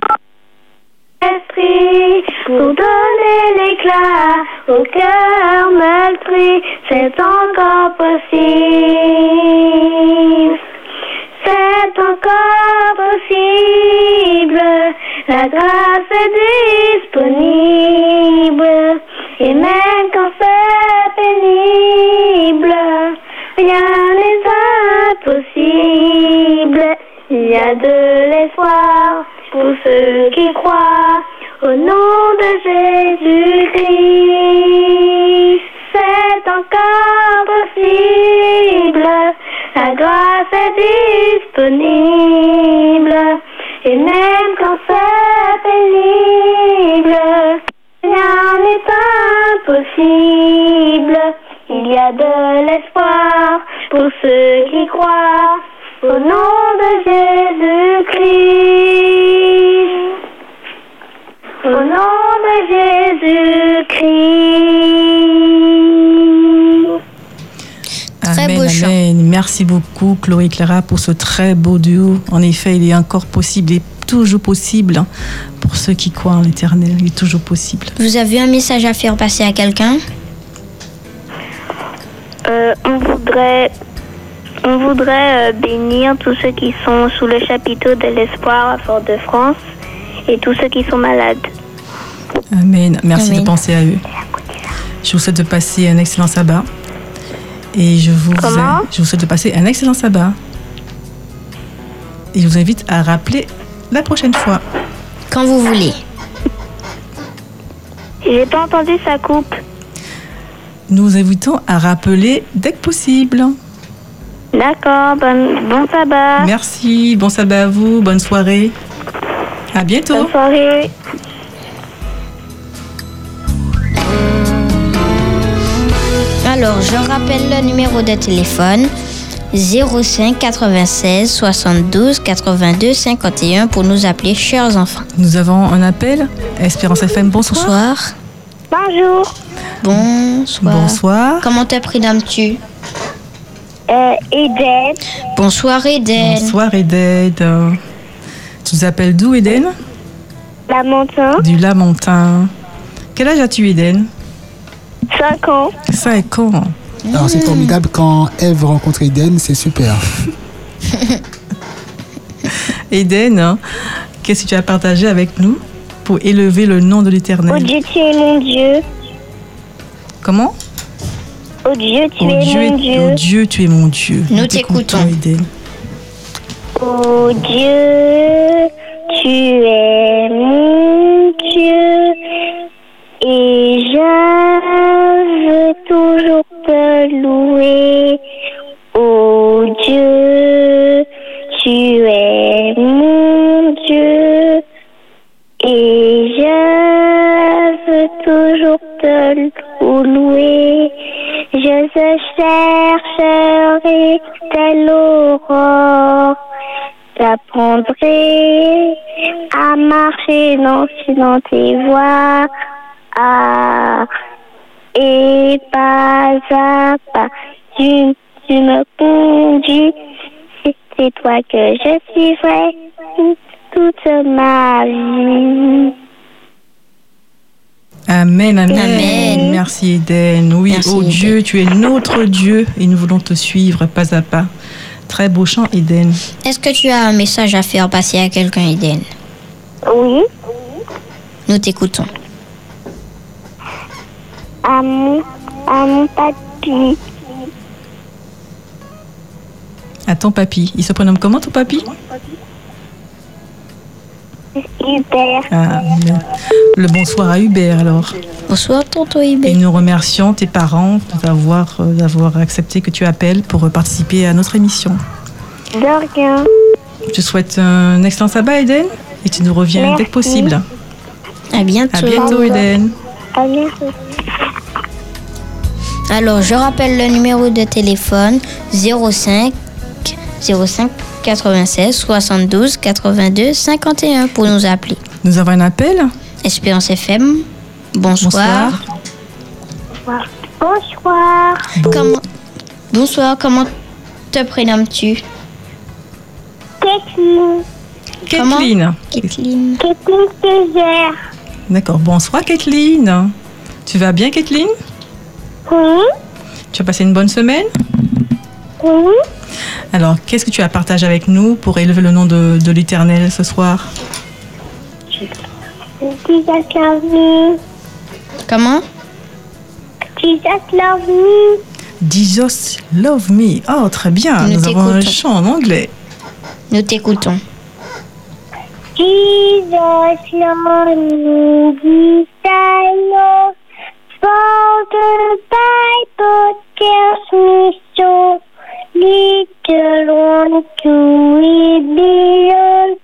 esprit, pour donner l'éclat au cœur meurtri, c'est encore possible. C'est encore possible, la grâce est disponible, et même quand c'est pénible, rien n'est impossible. Il y a de l'espoir pour ceux qui croient au nom de Jésus-Christ. C'est encore possible, la grâce est disponible, et même rien n'est possible. Il y a de l'espoir pour ceux qui croient au nom de Jésus-Christ. Au nom de Jésus-Christ. Très amen, beau chant. amen. Merci beaucoup, Chloé Clara, pour ce très beau duo. En effet, il est encore possible, est toujours possible hein, pour ceux qui croient en l'éternel. Il est toujours possible. Vous avez un message à faire passer à quelqu'un? Euh, on voudrait, on voudrait euh, bénir tous ceux qui sont sous le chapiteau de l'espoir à Fort-de-France et tous ceux qui sont malades. Amen. Merci Amen. de penser à eux. Je vous souhaite de passer un excellent sabbat. Et je vous, Comment? je vous souhaite de passer un excellent sabbat. Et je vous invite à rappeler la prochaine fois. Quand vous voulez. J'ai pas entendu sa coupe. Nous vous invitons à rappeler dès que possible. D'accord, bon, bon sabbat. Merci. Bon sabbat à vous. Bonne soirée. À bientôt. Bonne soirée. Alors, je rappelle le numéro de téléphone 05 96 72 82 51 pour nous appeler chers enfants. Nous avons un appel. Espérance FM, bonsoir. Bonsoir. Bonjour. Bonsoir. Bonsoir. Comment te prénommes-tu? Euh, Eden, Bonsoir Eden. Bonsoir Eden. Tu nous appelles d'où Eden? Lamentin, Du Lamentin. Quel âge as-tu Eden? 5 ans. 5 ans. Alors c'est formidable quand Eve rencontre Eden, c'est super. Eden, hein, qu'est-ce que tu as partagé avec nous pour élever le nom de Oh l'Éternel Dieu, tu es mon Dieu. Comment? Oh Dieu, tu oh es Dieu, mon oh Dieu. Dieu, tu es mon Dieu. Nous t'écoutons. Eden. Oh Dieu, tu es mon Dieu. Et je veux toujours te louer. Oh Dieu, tu es mon Dieu. Et je veux toujours te louer. Je te chercherai telle aurore. J'apprendrai à marcher dans, dans tes voies. Ah, et pas à pas, tu, tu me conduis. C'est- toi que je suivrai toute ma vie. Amen, amen, Amen. Merci Eden. Oui, Merci, oh Eden. Dieu, tu es notre Dieu et nous voulons te suivre pas à pas. Très beau chant Eden. Est-ce que tu as un message à faire passer à quelqu'un Eden? Oui, Nous t'écoutons. à mon, à mon papy. À ton papy. Il se prénomme comment ton papy? Hubert. Ah, amen. Le bonsoir à Hubert alors. Bonsoir tonton Et Ibé. nous remercions tes parents d'avoir euh, d'avoir accepté que tu appelles pour participer à notre émission. De rien. Je te souhaite un excellent sabbat Eden et tu nous reviens dès que possible. À bientôt. À bientôt Eden. À bientôt. Alors, je rappelle le numéro de téléphone 05 05 96 72 82 51 pour nous appeler. Nous avons un appel. Espérance FM. Bonsoir. Bonsoir. Bonsoir. Bon. Comment Bonsoir, comment te prénommes-tu? Kathleen. Kathleen. Kathleen. Kathleen Césaire. D'accord. Bonsoir Kathleen. Tu vas bien Kathleen? Oui. Tu as passé une bonne semaine Oui. Alors, qu'est-ce que tu as partagé avec nous pour élever le nom de, de l'Éternel ce soir Jesus love me. Comment Jesus love me. Jesus Love Me. Oh, très bien. Nous Nous avons un chant en anglais. Nous t'écoutons. Jesus love me. This I know. For the Bible tells me so. Little one to rebellion,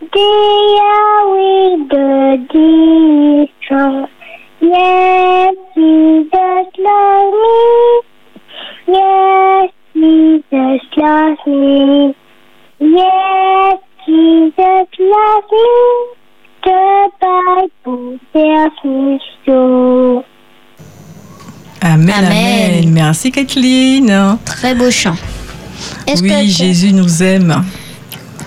they are with the destroy. Yes, Jesus loves me. Yes, Jesus loves me. Yes, Jesus loves me. The Bible tells me so. Amen, Amen. amen. Merci Kathleen. Très beau chant. Est-ce Oui, que tu- Jésus nous aime.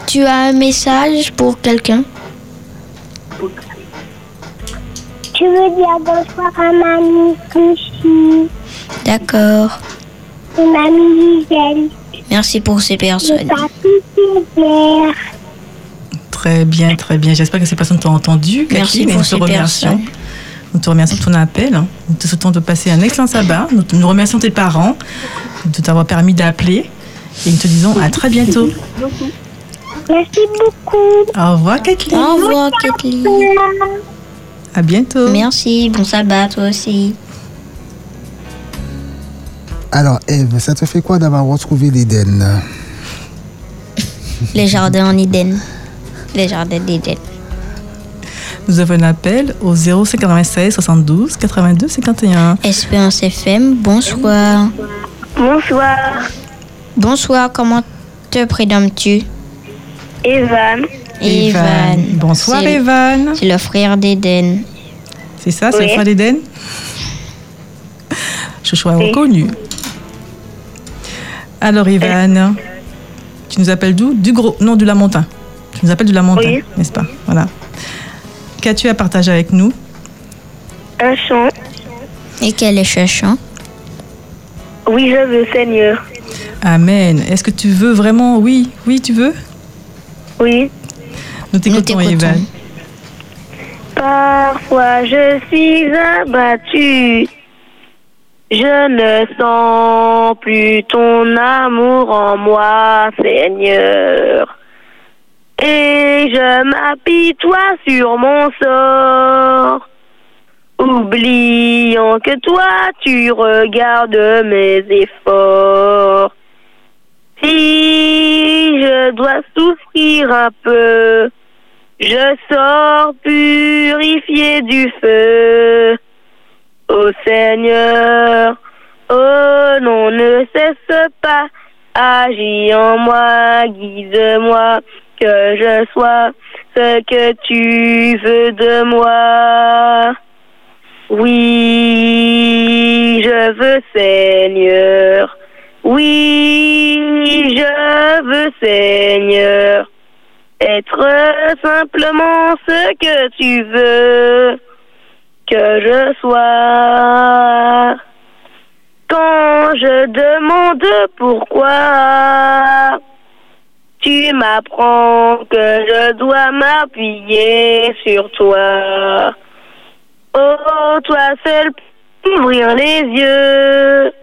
tu as un message pour quelqu'un? Je veux dire bonsoir à mamie Lucie D'accord. et mamie Gisèle Merci pour ces et personnes. papy. Très bien, très bien. J'espère que ces personnes t'ont entendu. Merci Kathleen, et pour nous te ces personnes. Nous te remercions de ton appel. Nous te souhaitons de passer un excellent sabbat. Nous remercions tes parents de t'avoir permis d'appeler. Et nous te disons à très bientôt. Merci beaucoup. Au revoir Kathleen. Au revoir, Kathleen. À bientôt. Merci. Bon sabbat, toi aussi. Alors, Eve, ça te fait quoi d'avoir retrouvé l'Éden? Les jardins en Éden. Les jardins d'Éden. Nous avons un appel au 096 72 82 51. Espérance FM, bonsoir. Bonsoir, Bonsoir, comment te prénommes-tu? Evan. Evan. Bonsoir Evan. C'est le frère d'Éden. C'est ça, c'est Oui. le frère d'Éden Je suis reconnu. Alors Evan, tu nous appelles d'où? Du gros, non, du Lamentin. Tu nous appelles du Lamentin, Oui. n'est-ce pas? Voilà. Qu'as-tu à partager avec nous? Un chant. Et quel est ce chant? Oui, je veux, Seigneur. Amen. Est-ce que tu veux vraiment? Oui, oui, tu veux? Oui. Nous t'écoutons. Evan. Parfois je suis abattu. Je ne sens plus ton amour en moi, Seigneur. Et je m'apitoie sur mon sort. Oubliant que toi tu regardes mes efforts. Si je dois souffrir un peu, je sors purifié du feu. Ô Seigneur, oh non, ne cesse pas, agis en moi, guide-moi, que je sois ce que tu veux de moi. Oui, je veux Seigneur. Oui, je veux Seigneur être simplement ce que tu veux que je sois. Quand je demande pourquoi, tu m'apprends que je dois m'appuyer sur toi. Oh, toi seul ouvrir les yeux.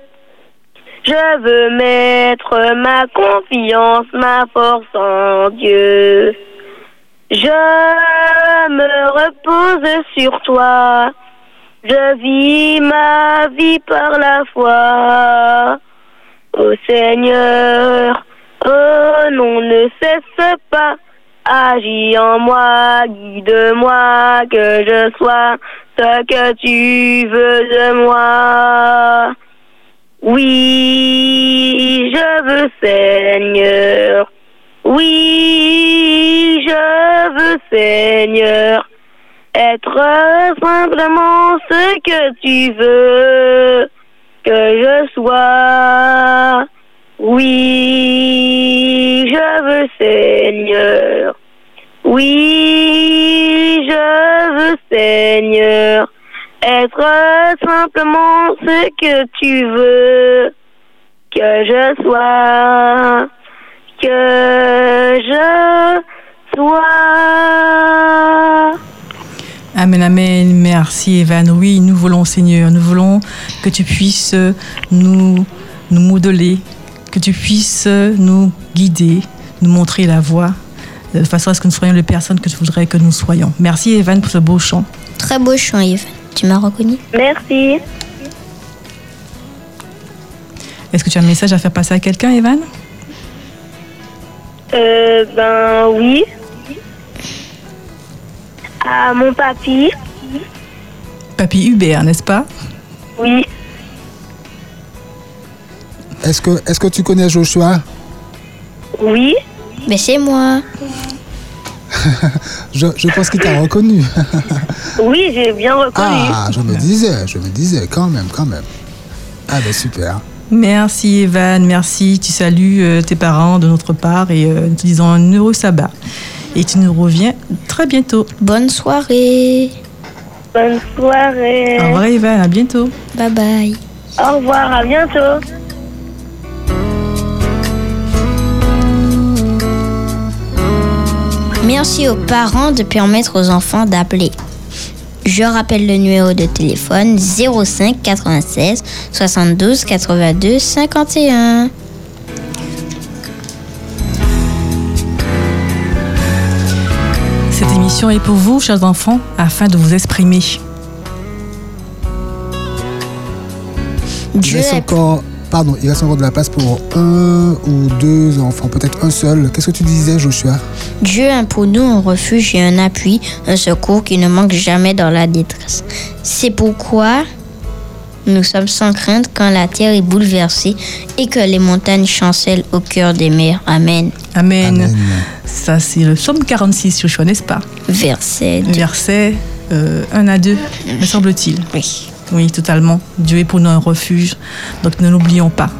Je veux mettre ma confiance, ma force en Dieu. Je me repose sur toi. Je vis ma vie par la foi. Ô Seigneur, oh non, ne cesse pas. Agis en moi, guide-moi, que je sois ce que tu veux de moi. Oui, je veux Seigneur. Oui, je veux Seigneur. Être simplement ce que tu veux que je sois. Oui, je veux Seigneur. Oui, je veux Seigneur. Être simplement ce que tu veux que je sois. Que je sois. Amen, amen. Merci, Evan. Oui, nous voulons, Seigneur, nous voulons que tu puisses nous, nous modeler, que tu puisses nous guider, nous montrer la voie, de façon à ce que nous soyons les personnes que tu voudrais que nous soyons. Merci, Evan, pour ce beau chant. Très beau chant, Yves. Tu m'as reconnu Merci. Est-ce que tu as un message à faire passer à quelqu'un, Evan? Euh, ben oui. À mon papy, Papy Hubert, n'est-ce pas? Oui. Est-ce que, est que tu connais Joshua? Oui. Mais c'est moi. je, je pense qu'il t'a reconnu. Oui, j'ai bien reconnu. ah, je me disais, je me disais, quand même, quand même. Ah ben super. Merci Evan, merci. Tu salues euh, tes parents de notre part et euh, nous te disons un heureux sabbat. Et tu nous reviens très bientôt. Bonne soirée. Bonne soirée. Au revoir Evan, à bientôt. Bye bye. Au revoir, à bientôt. Merci aux parents de permettre aux enfants d'appeler. Je rappelle le numéro de téléphone 05 96 72 82 51. Cette émission est pour vous, chers enfants, afin de vous exprimer. Dieu est encore, pardon, il reste encore de la place pour un ou deux enfants, peut-être un seul. Qu'est-ce que tu disais, Joshua? Dieu a pour nous un refuge et un appui, un secours qui ne manque jamais dans la détresse. C'est pourquoi nous sommes sans crainte quand la terre est bouleversée et que les montagnes chancellent au cœur des mers. Amen. Amen. Amen. Ça, c'est le psaume 46, Joshua, n'est-ce pas? Verset 2. Verset euh, 1 à 2, me semble-t-il. Oui. Oui, totalement. Dieu est pour nous un refuge. Donc ne l'oublions pas.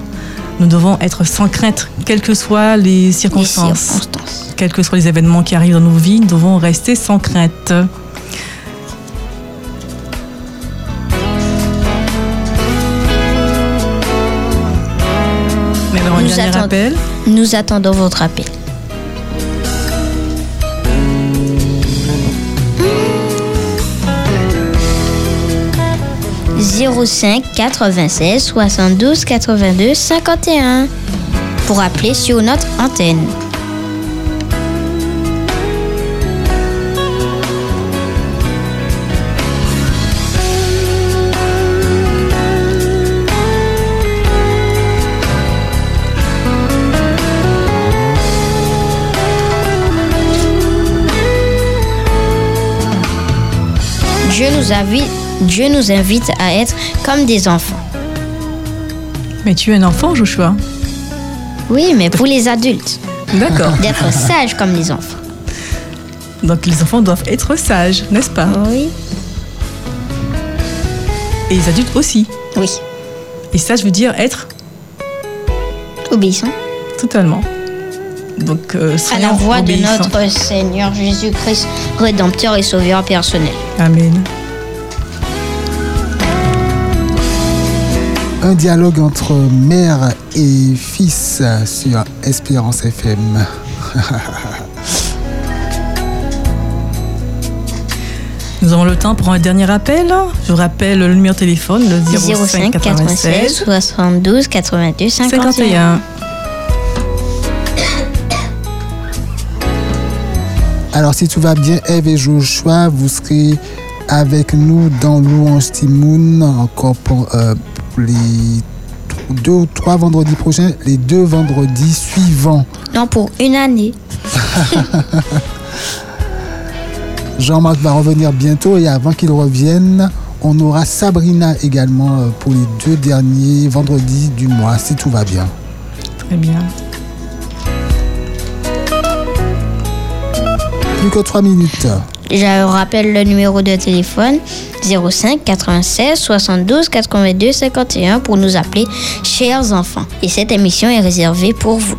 Nous devons être sans crainte, quelles que soient les Les circonstances, quels que soient les événements qui arrivent dans nos vies, nous devons rester sans crainte. Dernier appel. Nous attendons votre appel. Zéro cinq 96 72 82 51 pour appeler sur notre antenne. Dieu nous invite, Dieu nous invite à être comme des enfants. Mais tu es un enfant, Joshua. Oui, mais pour les adultes, D'accord. d'être sages comme les enfants. Donc les enfants doivent être sages, n'est-ce pas? Oui. Et les adultes aussi. Oui. Et ça, je veux dire être Obéissons totalement. Donc, euh, à la voix de notre Seigneur Jésus-Christ, Rédempteur et Sauveur personnel. Amen. Un dialogue entre mère et fils sur Espérance FM. Nous avons le temps pour un dernier appel. Je rappelle le numéro de téléphone, le 05 96 72 82 51. 51. Alors, si tout va bien, Eve et Joshua, vous serez avec nous dans Louange Timoun encore pour, euh, pour les deux ou trois vendredis prochains, les deux vendredis suivants. Non, pour une année. Jean-Marc va revenir bientôt et avant qu'il revienne, on aura Sabrina également euh, pour les deux derniers vendredis du mois, si tout va bien. Très bien. Plus que trois minutes. Je rappelle le numéro de téléphone 05 96 72 82 51 pour nous appeler chers enfants. Et cette émission est réservée pour vous.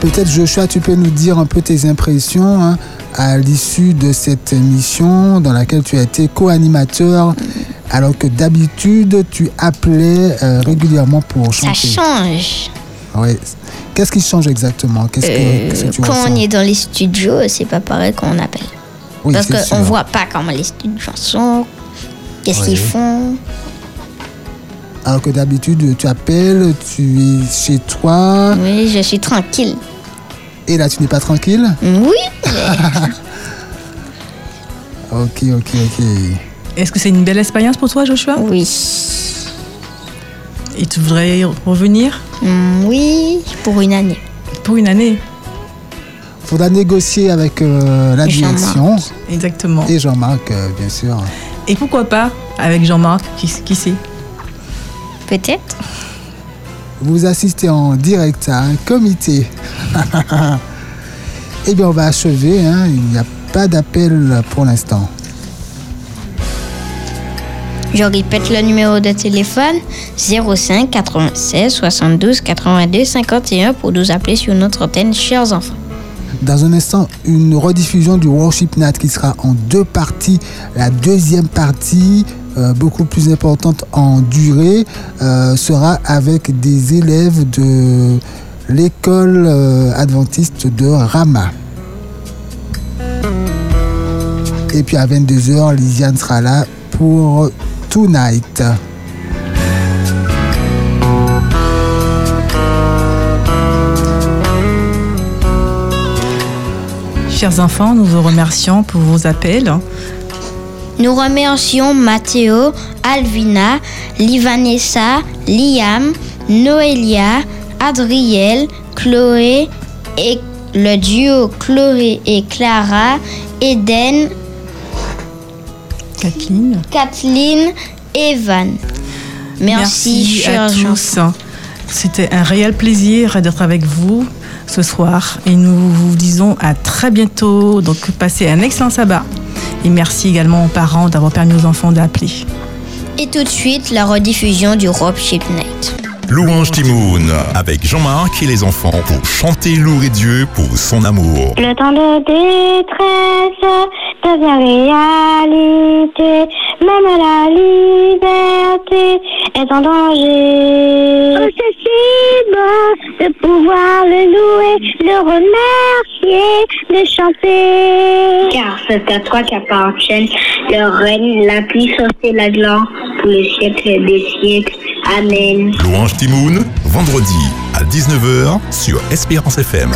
Peut-être Joshua, tu peux nous dire un peu tes impressions hein, à l'issue de cette émission dans laquelle tu as été co-animateur, alors que d'habitude tu appelais euh, régulièrement pour Ça chanter. change. Ouais. Qu'est-ce qui change exactement? Qu'est-ce que, Euh, qu'est-ce que tu quand ressens? on est dans les studios, c'est pas pareil qu'on appelle. Oui, Parce qu'on voit pas comment les studios sont, qu'est-ce Oui. qu'ils font. Alors que d'habitude tu appelles, tu es chez toi Oui, je suis tranquille. et là tu n'es pas tranquille? Oui, Ok, ok, ok. Est-ce que c'est une belle expérience pour toi, Joshua oui. Et tu voudrais y revenir Mm, Oui, pour une année. pour une année faudra négocier avec euh, la Jean-Marc. direction Exactement. et Jean-Marc, euh, bien sûr. Et pourquoi pas avec Jean-Marc, qui, qui sait Peut-être. Vous assistez en direct à un comité. Eh bien, on va achever. hein. Il n'y a pas d'appel pour l'instant. Je répète le numéro de téléphone 05 96 72 82 51 pour nous appeler sur notre antenne, chers enfants. Dans un instant, une rediffusion du Worship Night qui sera en deux parties. La deuxième partie, euh, beaucoup plus importante en durée, euh, sera avec des élèves de l'école euh, adventiste de Rama. Et puis à 22h, Lisiane sera là pour Tonight. Chers enfants, nous vous remercions pour vos appels. Nous remercions Mathéo, Alvina, Livanessa, Liam, Noélia, Adriel, Chloé et le duo Chloé et Clara, Eden, Kathleen. Kathleen, Evan. Merci, chers à tous. C'était un réel plaisir d'être avec vous ce soir et nous vous disons à très bientôt. Donc passez un excellent sabbat et merci également aux parents d'avoir permis aux enfants d'appeler. Et tout de suite, la rediffusion du Rob Ship Night. Louange Timoun avec Jean-Marc et les enfants pour chanter louer Dieu pour son amour. Le temps de détresse devient réalité, même la liberté est en danger. Oh, c'est si bon de pouvoir le louer, le remercier, le chanter. Car c'est à toi qu'appartiennent le règne, la puissance et la gloire pour les siècles des siècles. Amen. Louange Timoun, vendredi à 19h sur Espérance FM.